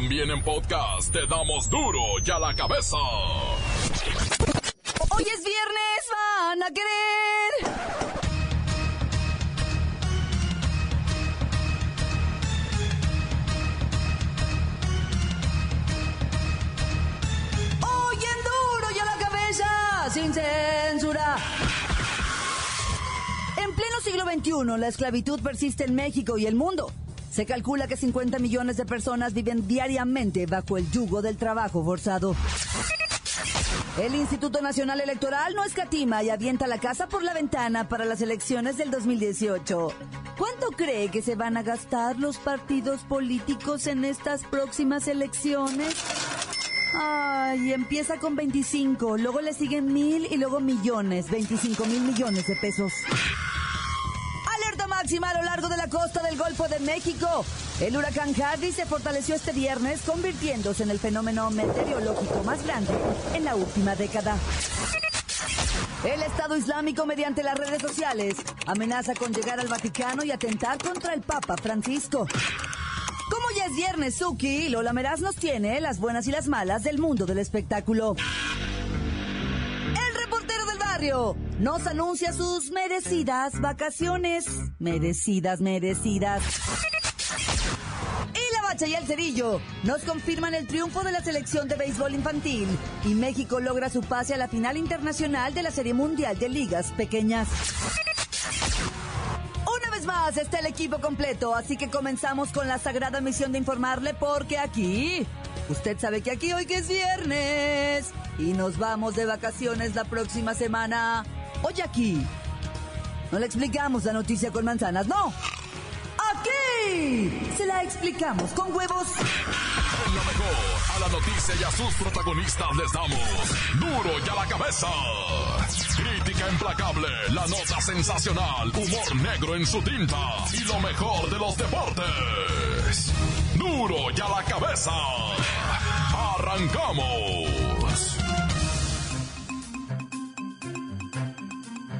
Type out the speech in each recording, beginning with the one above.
También en podcast te damos duro y a la cabeza. Hoy es viernes, van a querer. Hoy en duro y a la cabeza, sin censura. En pleno siglo XXI, la esclavitud persiste en México y el mundo. Se calcula que 50 millones de personas viven diariamente bajo el yugo del trabajo forzado. El Instituto Nacional Electoral no escatima y avienta la casa por la ventana para las elecciones del 2018. ¿Cuánto cree que se van a gastar los partidos políticos en estas próximas elecciones? Ay, empieza con 25, luego le siguen mil y luego millones, 25 mil millones de pesos. A lo largo de la costa del Golfo de México. El huracán Harvey se fortaleció este viernes, convirtiéndose en el fenómeno meteorológico más grande en la última década. El Estado Islámico, mediante las redes sociales, amenaza con llegar al Vaticano y atentar contra el Papa Francisco. Como ya es viernes, Suki, Lola Meraz nos tiene las buenas y las malas del mundo del espectáculo. Nos anuncia sus merecidas vacaciones. Merecidas, merecidas. Y la bacha y el cerillo nos confirman el triunfo de la selección de béisbol infantil y México logra su pase a la final internacional de la Serie Mundial de Ligas Pequeñas. Una vez más está el equipo completo, así que comenzamos con la sagrada misión de informarle porque aquí, usted sabe que aquí hoy que es viernes y nos vamos de vacaciones la próxima semana. Hoy aquí, no le explicamos la noticia con manzanas, no. Aquí se la explicamos con huevos. En lo mejor, a la noticia y a sus protagonistas les damos duro y a la cabeza. Crítica implacable, la nota sensacional, humor negro en su tinta y lo mejor de los deportes. Duro y a la cabeza. Arrancamos.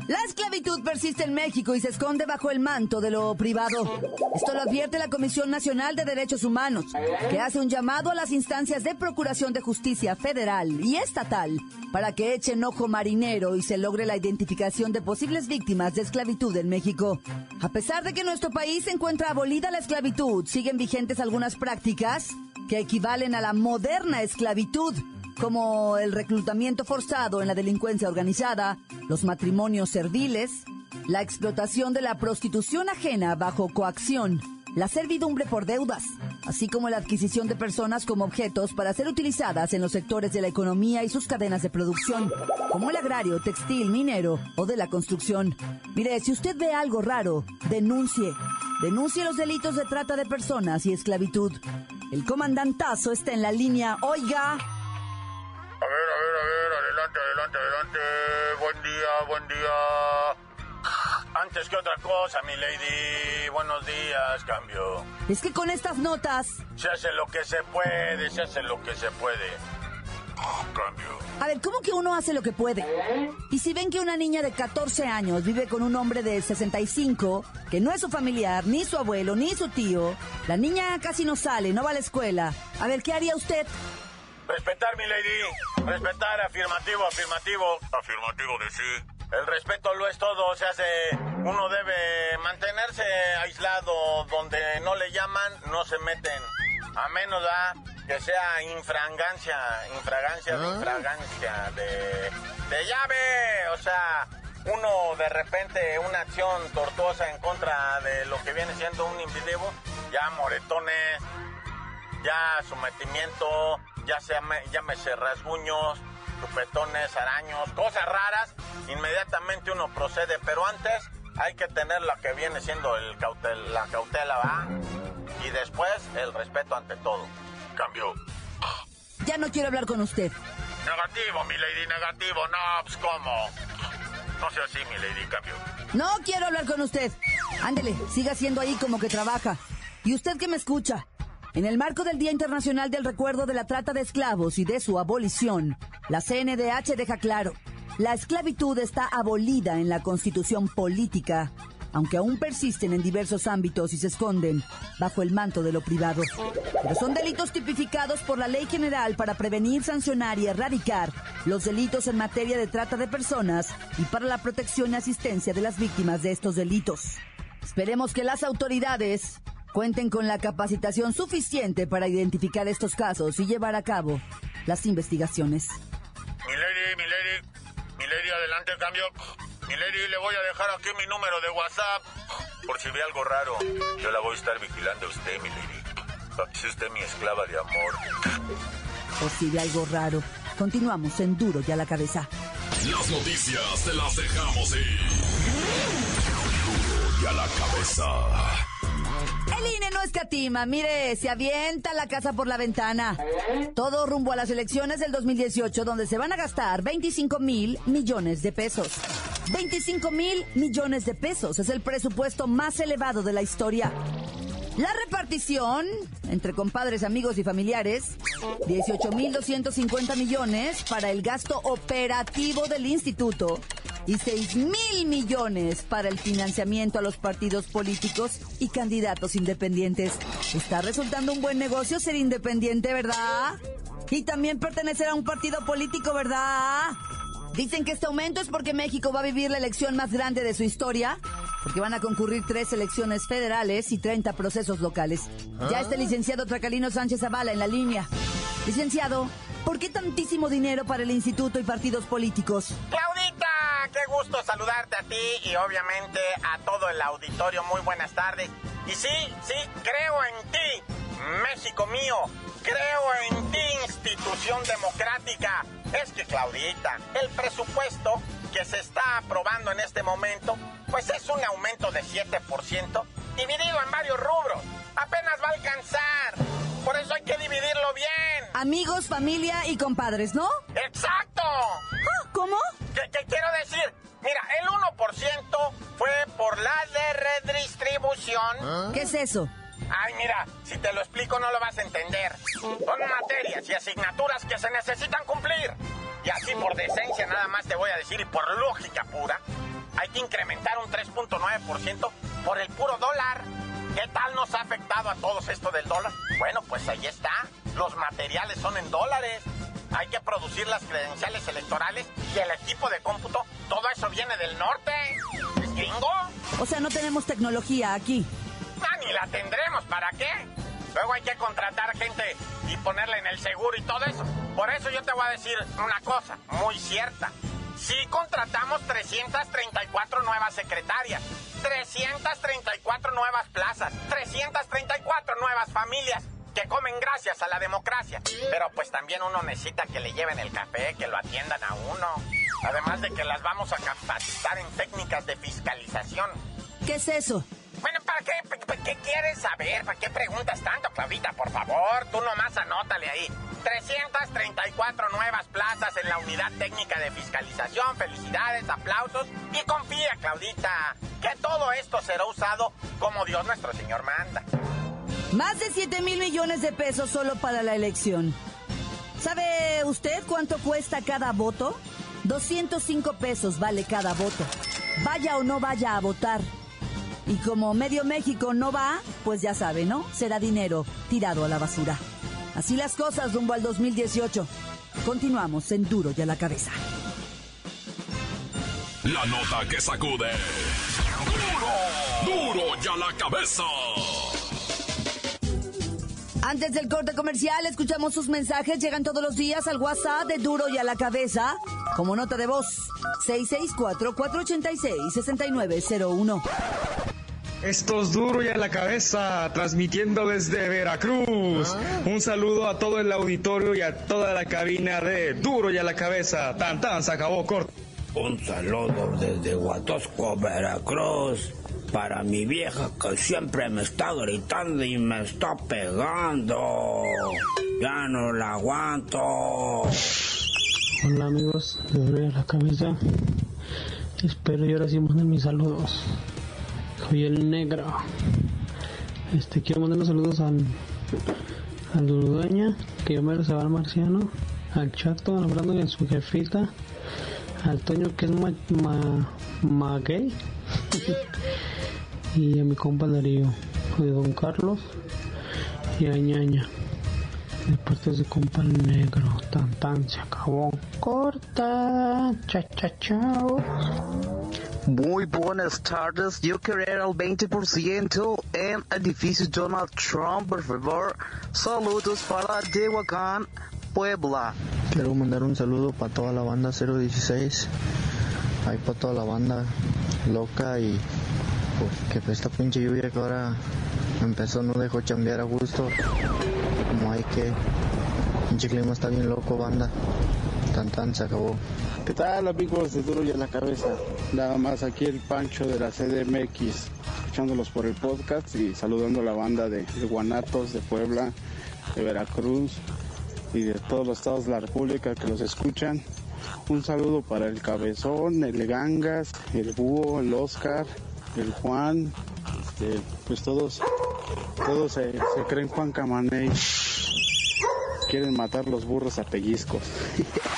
La esclavitud persiste en México y se esconde bajo el manto de lo privado. Esto lo advierte la Comisión Nacional de Derechos Humanos, que hace un llamado a las instancias de Procuración de Justicia federal y estatal para que echen ojo marinero y se logre la identificación de posibles víctimas de esclavitud en México. A pesar de que nuestro país se encuentra abolida la esclavitud, siguen vigentes algunas prácticas que equivalen a la moderna esclavitud como el reclutamiento forzado en la delincuencia organizada, los matrimonios serviles, la explotación de la prostitución ajena bajo coacción, la servidumbre por deudas, así como la adquisición de personas como objetos para ser utilizadas en los sectores de la economía y sus cadenas de producción, como el agrario, textil, minero o de la construcción. Mire, si usted ve algo raro, denuncie. Denuncie los delitos de trata de personas y esclavitud. El comandantazo está en la línea. Oiga. A ver, adelante, adelante, adelante. Buen día, buen día. Antes que otra cosa, mi lady, buenos días, cambio. Es que con estas notas... Se hace lo que se puede, se hace lo que se puede. Cambio. A ver, ¿cómo que uno hace lo que puede? Y si ven que una niña de 14 años vive con un hombre de 65, que no es su familiar, ni su abuelo, ni su tío, la niña casi no sale, no va a la escuela. A ver, ¿qué haría usted? Respetar, mi lady. Respetar, afirmativo, afirmativo. Afirmativo de sí. El respeto lo es todo, se hace... Uno debe mantenerse aislado donde no le llaman, no se meten. A menos ¿ah? que sea infragancia, infragancia, de infragancia, de, de llave. O sea, uno de repente una acción tortuosa en contra de lo que viene siendo un individuo, ya moretones, ya sometimiento, ya se llame, llámese rasguños, chupetones, araños, cosas raras, inmediatamente uno procede, pero antes hay que tener lo que viene siendo el cautel, la cautela, ¿va? Y después el respeto ante todo. Cambio. Ya no quiero hablar con usted. Negativo, mi lady, negativo. No, pues cómo. No sea así, mi lady, cambio. No quiero hablar con usted. Ándele, siga siendo ahí como que trabaja. Y usted que me escucha, en el marco del Día Internacional del Recuerdo de la Trata de Esclavos y de su abolición, la CNDH deja claro, la esclavitud está abolida en la Constitución Política aunque aún persisten en diversos ámbitos y se esconden bajo el manto de lo privado. Pero son delitos tipificados por la Ley General para prevenir, sancionar y erradicar los delitos en materia de trata de personas y para la protección y asistencia de las víctimas de estos delitos. Esperemos que las autoridades cuenten con la capacitación suficiente para identificar estos casos y llevar a cabo las investigaciones. Milady, Milady, Milady, adelante, cambio. Milady, le voy a dejar aquí mi número de WhatsApp. Por si ve algo raro, yo la voy a estar vigilando a usted, Milady. Si usted mi esclava de amor. Por si ve algo raro, continuamos en Duro y a la cabeza. Las noticias te las dejamos ir. Duro y a la cabeza. El INE no escatima, mire, se avienta la casa por la ventana. Todo rumbo a las elecciones del 2018, donde se van a gastar 25 mil millones de pesos. 25 mil millones de pesos es el presupuesto más elevado de la historia. La repartición entre compadres, amigos y familiares, 18.250 millones para el gasto operativo del instituto y 6 mil millones para el financiamiento a los partidos políticos y candidatos independientes. Está resultando un buen negocio ser independiente, ¿verdad? Y también pertenecer a un partido político, ¿verdad? Dicen que este aumento es porque México va a vivir la elección más grande de su historia, porque van a concurrir tres elecciones federales y 30 procesos locales. Ya está el licenciado Tracalino Sánchez Zavala en la línea. Licenciado, ¿por qué tantísimo dinero para el instituto y partidos políticos? Qué gusto saludarte a ti y obviamente a todo el auditorio. Muy buenas tardes. Y sí, sí, creo en ti, México mío. Creo en ti, institución democrática. Es que, Claudita, el presupuesto que se está aprobando en este momento, pues es un aumento de 7% dividido en varios rubros. Apenas va a alcanzar. Por eso hay que dividirlo bien. Amigos, familia y compadres, ¿no? ¡Exacto! Ah, ¿Cómo? ¿Qué, qué quiero decir? Mira, el 1% fue por la de redistribución. ¿Qué es eso? Ay, mira, si te lo explico no lo vas a entender. Son materias y asignaturas que se necesitan cumplir. Y así por decencia nada más te voy a decir y por lógica pura, hay que incrementar un 3.9% por el puro dólar. ¿Qué tal nos ha afectado a todos esto del dólar? Bueno, pues ahí está. Los materiales son en dólares. Hay que producir las credenciales electorales y el equipo de cómputo. Todo eso viene del norte. ¿Es gringo? O sea, no tenemos tecnología aquí. Ah, ni la tendremos, ¿para qué? Luego hay que contratar gente y ponerla en el seguro y todo eso. Por eso yo te voy a decir una cosa muy cierta. Sí contratamos 334 nuevas secretarias, 334 nuevas plazas, 334 nuevas familias que comen gracias a la democracia. Pero pues también uno necesita que le lleven el café, que lo atiendan a uno. Además de que las vamos a capacitar en técnicas de fiscalización. ¿Qué es eso? Bueno, ¿para qué, ¿para qué quieres saber? ¿Para qué preguntas tanto, Claudita? Por favor, tú nomás anótale ahí. 334 nuevas plazas en la unidad técnica de fiscalización. Felicidades, aplausos y confía, Claudita, que todo esto será usado como Dios nuestro Señor manda. Más de 7 mil millones de pesos solo para la elección. ¿Sabe usted cuánto cuesta cada voto? 205 pesos vale cada voto. Vaya o no vaya a votar. Y como medio México no va, pues ya sabe, ¿no? Será dinero tirado a la basura. Así las cosas rumbo al 2018. Continuamos en Duro y a la cabeza. La nota que sacude. Duro, duro y a la cabeza. Antes del corte comercial, escuchamos sus mensajes. Llegan todos los días al WhatsApp de Duro y a la cabeza. Como nota de voz, 664-486-6901. Esto es duro y a la cabeza, transmitiendo desde Veracruz. Un saludo a todo el auditorio y a toda la cabina de Duro y a la cabeza. Tan tan, se acabó corto. Un saludo desde Huatosco, Veracruz, para mi vieja que siempre me está gritando y me está pegando. Ya no la aguanto. Hola amigos de Duro y a la cabeza. Espero y ahora sí manden mis saludos. El negro. Este quiero mandar los saludos al al Durudueña, que yo me se va al marciano, al Chato, al Brando y a su jefita, al Toño que es ma, ma, ma gay, y a mi compa Darío, de Don Carlos y a Ñaña. De parte de compa el negro, tan tan se acabó. Corta, cha cha chao. Muy buenas tardes, yo quería el 20% en edificio Donald Trump, por favor. Saludos para Tehuacán, Puebla. Quiero mandar un saludo para toda la banda 016. Ahí para toda la banda loca y pues, que esta pinche lluvia que ahora empezó no dejó chambear a gusto. Como hay que. Pinche clima está bien loco, banda. Tan tan se acabó. ¿Qué tal amigos de Duro y a la Cabeza? Nada más aquí el Pancho de la CDMX, escuchándolos por el podcast y saludando a la banda de, Guanatos, de Puebla, de Veracruz y de todos los estados de la República que los escuchan. Un saludo para el Cabezón, el Gangas, el Búho, el Oscar, el Juan, este, pues todos, todos se, se creen Juan Camaney. Quieren matar los burros a pellizcos.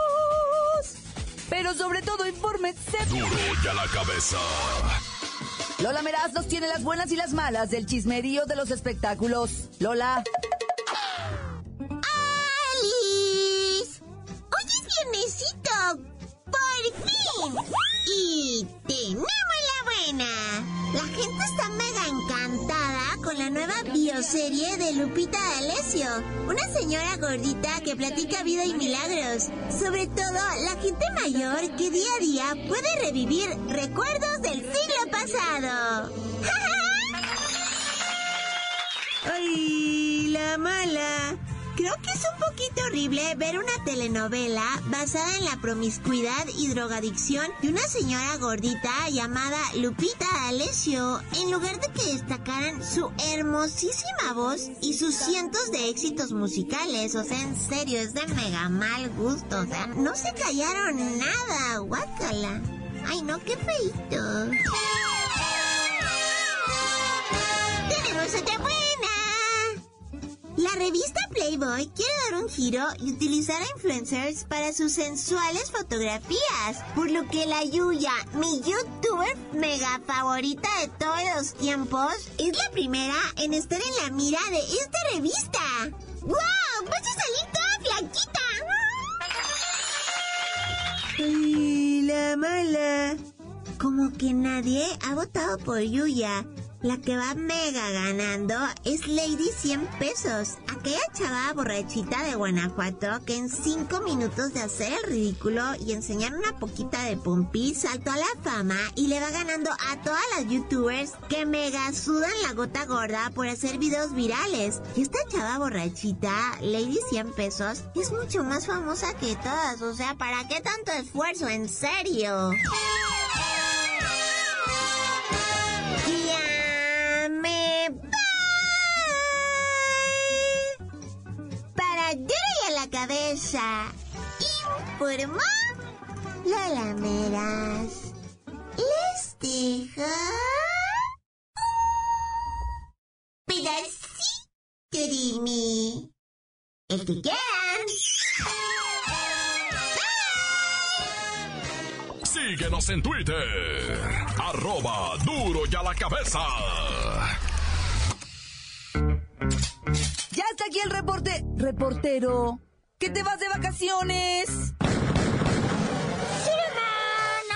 Pero sobre todo, infórmese. Duro y a la cabeza. Lola Meraz nos tiene las buenas y las malas del chismerío de los espectáculos. Lola. De Lupita D'Alessio, una señora gordita que platica vida y milagros. Sobre todo, la gente mayor que día a día puede revivir recuerdos del siglo pasado. ¡Ay, la mala! Creo que es un poquito horrible ver una telenovela basada en la promiscuidad y drogadicción de una señora gordita llamada Lupita D'Alessio, en lugar de que destacaran su hermosísima voz y sus cientos de éxitos musicales. O sea, en serio, es de mega mal gusto. O sea, no se callaron nada, guácala. Ay, no, qué feito. ¡Tenemos otra buena! La revista Playboy quiere dar un giro y utilizar a influencers para sus sensuales fotografías, por lo que la Yuya, mi youtuber mega favorita de todos los tiempos, es la primera en estar en la mira de esta revista. ¡Wow! ¡Vas a salir toda flaquita! ¡Ay, la mala! Como que nadie ha votado por Yuya. La que va mega ganando es Lady 100 pesos, aquella chava borrachita de Guanajuato que en 5 minutos de hacer el ridículo y enseñar una poquita de pompi saltó a la fama y le va ganando a todas las youtubers que mega sudan la gota gorda por hacer videos virales. Y esta chava borrachita, Lady 100 pesos, es mucho más famosa que todas, o sea, ¿para qué tanto esfuerzo? En serio. Duro y a la cabeza. Informó Lola Meras. Les dejo pedacito de mí. El que quieran. Síguenos en Twitter. Arroba duro y a la cabeza. Aquí el reporte. Reportero. ¿Que te vas de vacaciones?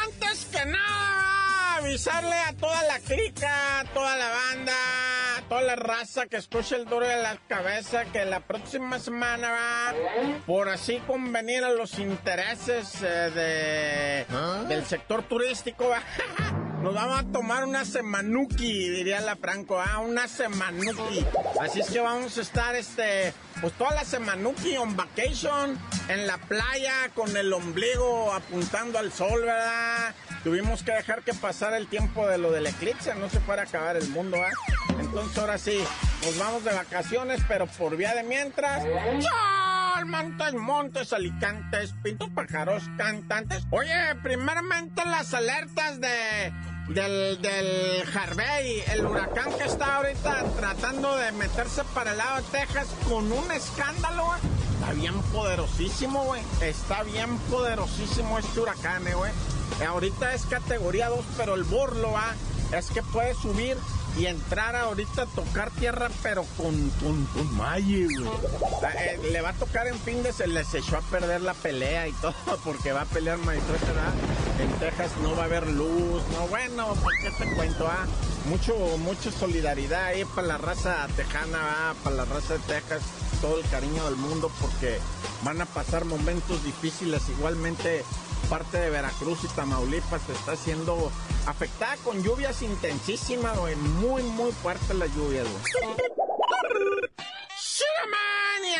antes que nada, avisarle a toda la clica, a toda la banda, a toda la raza que escucha el duro de la cabeza que la próxima semana va por así convenir a los intereses eh, de, del sector turístico. va, Nos vamos a tomar una semanuki, diría la Franco, ah, una semanuki. Así es que vamos a estar, este, pues toda la semanuki on vacation, en la playa, con el ombligo apuntando al sol, ¿verdad? Tuvimos que dejar que pasara el tiempo de lo del eclipse, no se fuera a acabar el mundo, ¿ah? Entonces ahora sí, nos vamos de vacaciones, pero por vía de mientras. ¡Chao! Montes, montes, alicantes, pintos, pájaros, cantantes. Oye, primeramente las alertas de del, del Harvey, el huracán que está ahorita tratando de meterse para el lado de Texas con un escándalo. Está bien poderosísimo, güey. Está bien poderosísimo este huracán, eh. Ahorita es categoría 2, pero el burlo, va es que puede subir y entrar ahorita a tocar tierra, pero con, con, con Maye, güey. Eh, le va a tocar en fin de se les echó a perder la pelea y todo, porque va a pelear maestro. En Texas no va a haber luz, no, bueno, ¿por qué te cuento? Ah? Mucho, mucha solidaridad ahí para la raza tejana, ¿ah? para la raza de Texas, todo el cariño del mundo, porque van a pasar momentos difíciles igualmente parte de Veracruz y Tamaulipas está siendo afectada con lluvias intensísimas, güey. Muy, muy fuerte la lluvia, güey.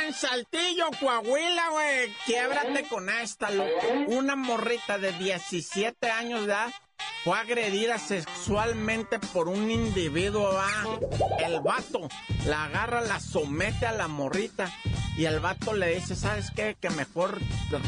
en Saltillo, Coahuila, güey. Quiebrate con esta, loco. Una morrita de 17 años de edad fue agredida sexualmente por un individuo. El vato la agarra, la somete a la morrita y el vato le dice, ¿sabes qué? Que mejor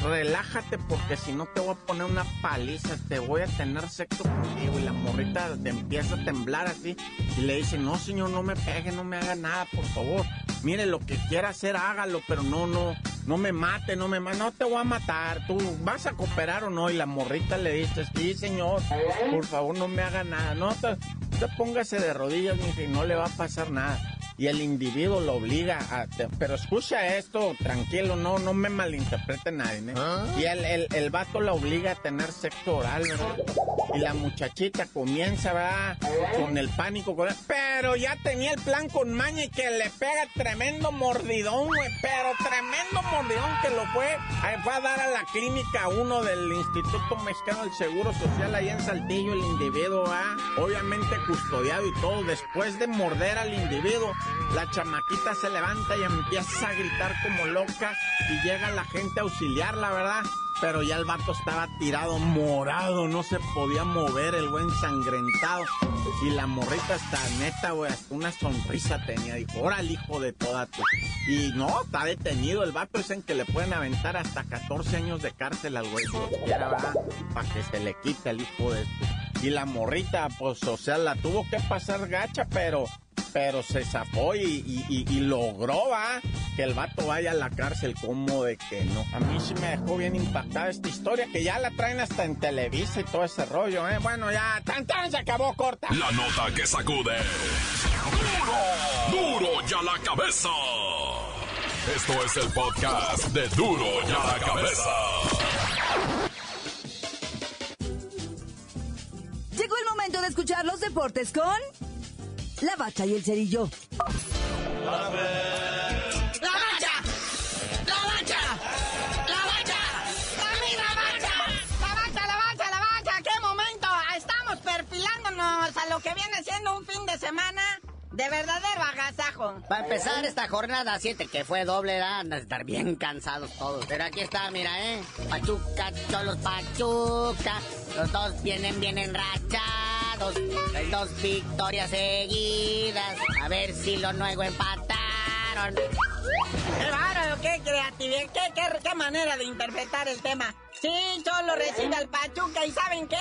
relájate porque si no te voy a poner una paliza, te voy a tener sexo contigo. Y la morrita empieza a temblar así y le dice, no señor, no me pegue, no me haga nada, por favor. Mire, lo que quiera hacer, hágalo, pero no, no, no me mate, no me mate, no te voy a matar. ¿Tú vas a cooperar o no? Y la morrita le dice, sí señor, por favor no me haga nada. No, te, póngase de rodillas, mija, y no le va a pasar nada y el individuo lo obliga a... Pero escucha esto, tranquilo, no no me malinterprete nadie, ¿eh? ¿Ah? Y el, el, el, vato la obliga a tener sexo oral, ¿verdad? Y la muchachita comienza, ¿verdad? Con el pánico, pero ya tenía el plan con Maña y que le pega tremendo mordidón, güey, pero tremendo mordidón que lo fue, fue a dar a la clínica uno del Instituto Mexicano del Seguro Social ahí en Saltillo, el individuo, ¿verdad? Obviamente custodiado y todo, después de morder al individuo, la chamaquita se levanta y empieza a gritar como loca y llega la gente a auxiliarla, ¿verdad? Pero ya el vato estaba tirado morado, no se podía mover, el buen sangrentado. Y la morrita está neta, güey, una sonrisa tenía. Dijo, órale, hijo de toda tu. Y no, está detenido. El vato dicen que le pueden aventar hasta 14 años de cárcel al güey. Para que se le quite el hijo de. Y la morrita, pues, o sea, la tuvo que pasar gacha, pero pero se zafó y, logró, va, que el vato vaya a la cárcel, como de que no. A mí sí me dejó bien impactada esta historia, que ya la traen hasta en Televisa y todo ese rollo, ¿eh? Bueno, ya, tan tan, se acabó corta. La nota que sacude. ¡Duro! ¡Duro ya la cabeza! Esto es el podcast de Duro ya la cabeza. Llegó el momento de escuchar los deportes con la bacha y el cerillo. La bacha. La bacha. La bacha. La bacha. La bacha. La bacha, la bacha, la bacha. ¡Qué momento! Estamos perfilándonos a lo que viene siendo un fin de semana de verdadero agasajo. Para empezar esta jornada 7, que fue doble, van a estar bien cansados todos. Pero aquí está, mira, ¿eh? Pachuca, Cholos Pachuca. Los dos vienen bien enrachados dos victorias seguidas. A ver si los nuevos empataron. ¡Qué bárbaro! ¡Qué creatividad! Qué, manera de interpretar el tema! Sí, solo recibe al Pachuca y ¿saben qué?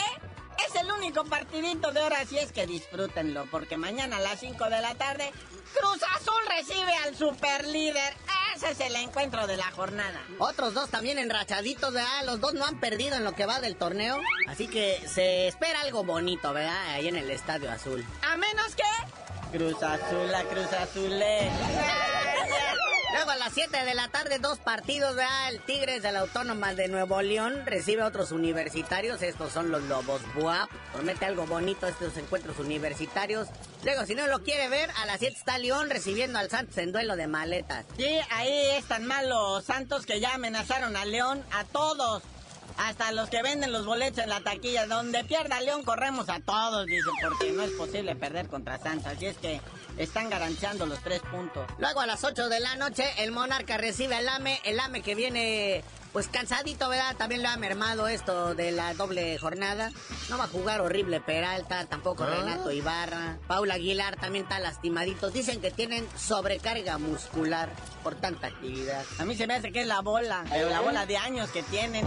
Es el único partidito de ahora, así es que disfrútenlo, porque mañana a las 5 de la tarde, Cruz Azul recibe al superlíder. Ese es el encuentro de la jornada. Otros dos también enrachaditos, ¿verdad? Los dos no han perdido en lo que va del torneo. Así que se espera algo bonito, ¿verdad? Ahí en el Estadio Azul. A menos que... Cruz Azul, la Cruz Azul. Luego a las 7 de la tarde, dos partidos, ¿verdad? El Tigres de la Autónoma de Nuevo León recibe a otros universitarios. Estos son los Lobos Buap. Promete algo bonito estos encuentros universitarios. Luego, si no lo quiere ver, a las 7 está León recibiendo al Santos en duelo de maletas. Sí, ahí están mal los Santos que ya amenazaron a León, a todos hasta los que venden los boletos en la taquilla, donde pierda León corremos a todos, dice, porque no es posible perder contra Santos. Así es que están garantizando los tres puntos. Luego a las 8 de la noche, el Monarca recibe al AME, el AME que viene pues cansadito, ¿verdad? También le ha mermado esto de la doble jornada. No va a jugar horrible Peralta, tampoco ¿Ah? Renato Ibarra. Paula Aguilar también está lastimadito. Dicen que tienen sobrecarga muscular por tanta actividad. A mí se me hace que es la bola, pero la bola de años que tienen.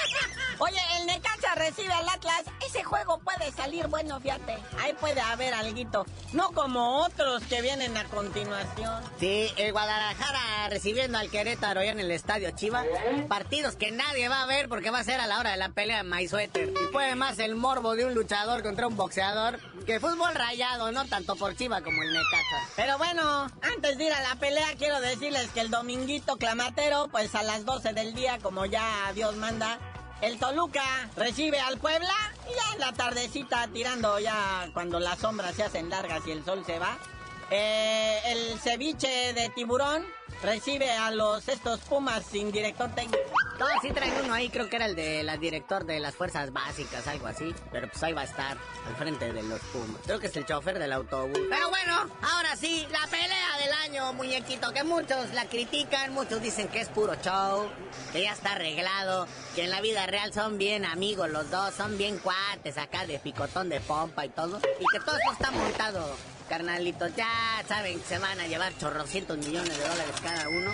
Oye, el Necaxa recibe al Atlas. Ese juego puede salir bueno, fíjate. Ahí puede haber alguito. No como otros que vienen a continuación. Sí, el Guadalajara recibiendo al Querétaro ya en el estadio Chiva. Partidos que nadie va a ver porque va a ser a la hora de la pelea de. Y puede más el morbo de un luchador contra un boxeador que fútbol rayado, no tanto por Chiva como el Necaxa. Pero bueno, antes de ir a la pelea, quiero decirles que el dominguito clamatero, pues a las 12 del día, como ya Dios manda, el Toluca recibe al Puebla y ya en la tardecita, tirando ya cuando las sombras se hacen largas y el sol se va. eh, el ceviche de tiburón recibe a los estos Pumas sin director técnico. No, sí traen uno ahí, creo que era el de la director de las fuerzas básicas, algo así. Pero pues ahí va a estar, al frente de los Pumas. Creo que es el chofer del autobús. Pero bueno, ahora sí, la pelea del año, muñequito, que muchos la critican, muchos dicen que es puro show, que ya está arreglado, que en la vida real son bien amigos los dos, son bien cuates acá de picotón de pompa y todo. Y que todo esto está montado, carnalitos. Ya saben que se van a llevar chorrocientos millones de dólares cada uno.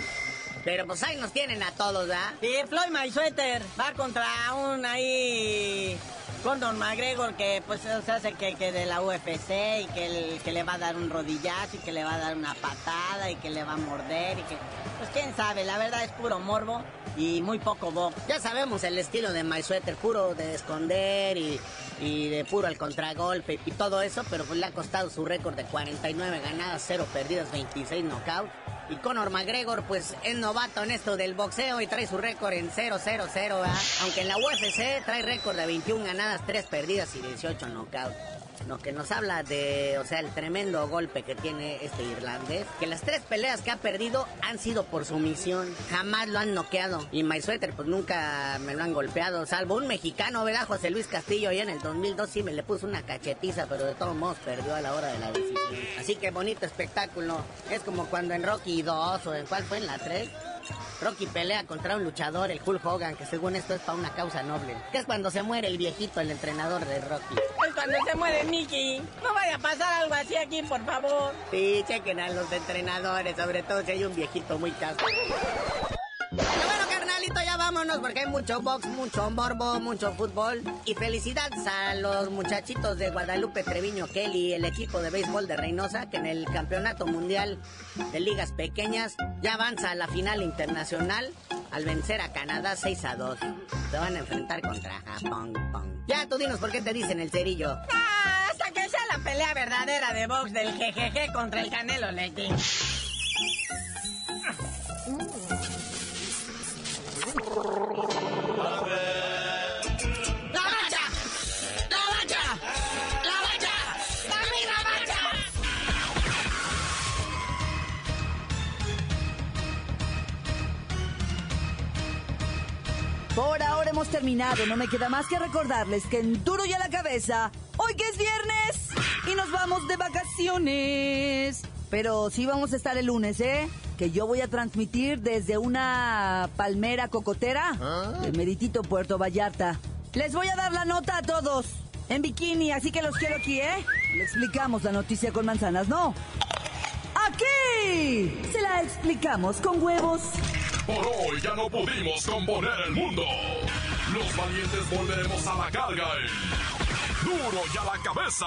Pero pues ahí nos tienen a todos, ¿verdad? Sí, Floyd Mayweather va contra un ahí Condor McGregor que pues se hace que, que de la UFC y que, el- que le va a dar un rodillazo y que le va a dar una patada y que le va a morder y que pues quién sabe, la verdad es puro morbo y muy poco box. Ya sabemos el estilo de My Sweater, puro de esconder y, y de puro al contragolpe y todo eso, pero pues le ha costado su récord de 49 ganadas, 0 perdidas, 26 knockouts. Y Conor McGregor, pues es novato en esto del boxeo y trae su récord en 0-0-0, ¿verdad? Aunque en la UFC trae récord de 21 ganadas, 3 perdidas y 18 knockouts. Lo que nos habla de, o sea, el tremendo golpe que tiene este irlandés. Que las tres peleas que ha perdido han sido por sumisión. Jamás lo han noqueado. Y My Sweater, pues nunca me lo han golpeado. Salvo un mexicano, ¿verdad? José Luis Castillo, ya en el 2002 sí me le puso una cachetiza, pero de todos modos perdió a la hora de la decisión. Así que bonito espectáculo. Es como cuando en Rocky 2 o en cuál fue en la 3. Rocky pelea contra un luchador, el Hulk Hogan, que según esto es para una causa noble. Que es cuando se muere el viejito, el entrenador de Rocky. Es cuando se muere Mickey. No vaya a pasar algo así aquí, por favor. Sí, chequen a los entrenadores, sobre todo si hay un viejito muy caso. Vámonos porque hay mucho box, mucho morbo, mucho fútbol. Y felicidades a los muchachitos de Guadalupe Treviño Kelly, el equipo de béisbol de Reynosa, que en el Campeonato Mundial de Ligas Pequeñas ya avanza a la final internacional al vencer a Canadá 6 a 2. Se van a enfrentar contra Japón. pong. Ya tú dinos por qué te dicen el cerillo. Ah, hasta que sea la pelea verdadera de box del GGG contra el Canelo Leti. Por ahora hemos terminado. No me queda más que recordarles que en Duro y a la cabeza, hoy que es viernes y nos vamos de vacaciones. Pero sí vamos a estar el lunes, ¿eh? Que yo voy a transmitir desde una palmera cocotera de Meritito Puerto Vallarta. Les voy a dar la nota a todos en bikini, así que los quiero aquí, ¿eh? Le explicamos la noticia con manzanas, ¿no? Aquí se la explicamos con huevos. Por hoy ya no pudimos componer el mundo. Los valientes volveremos a la carga. en Duro y a la cabeza.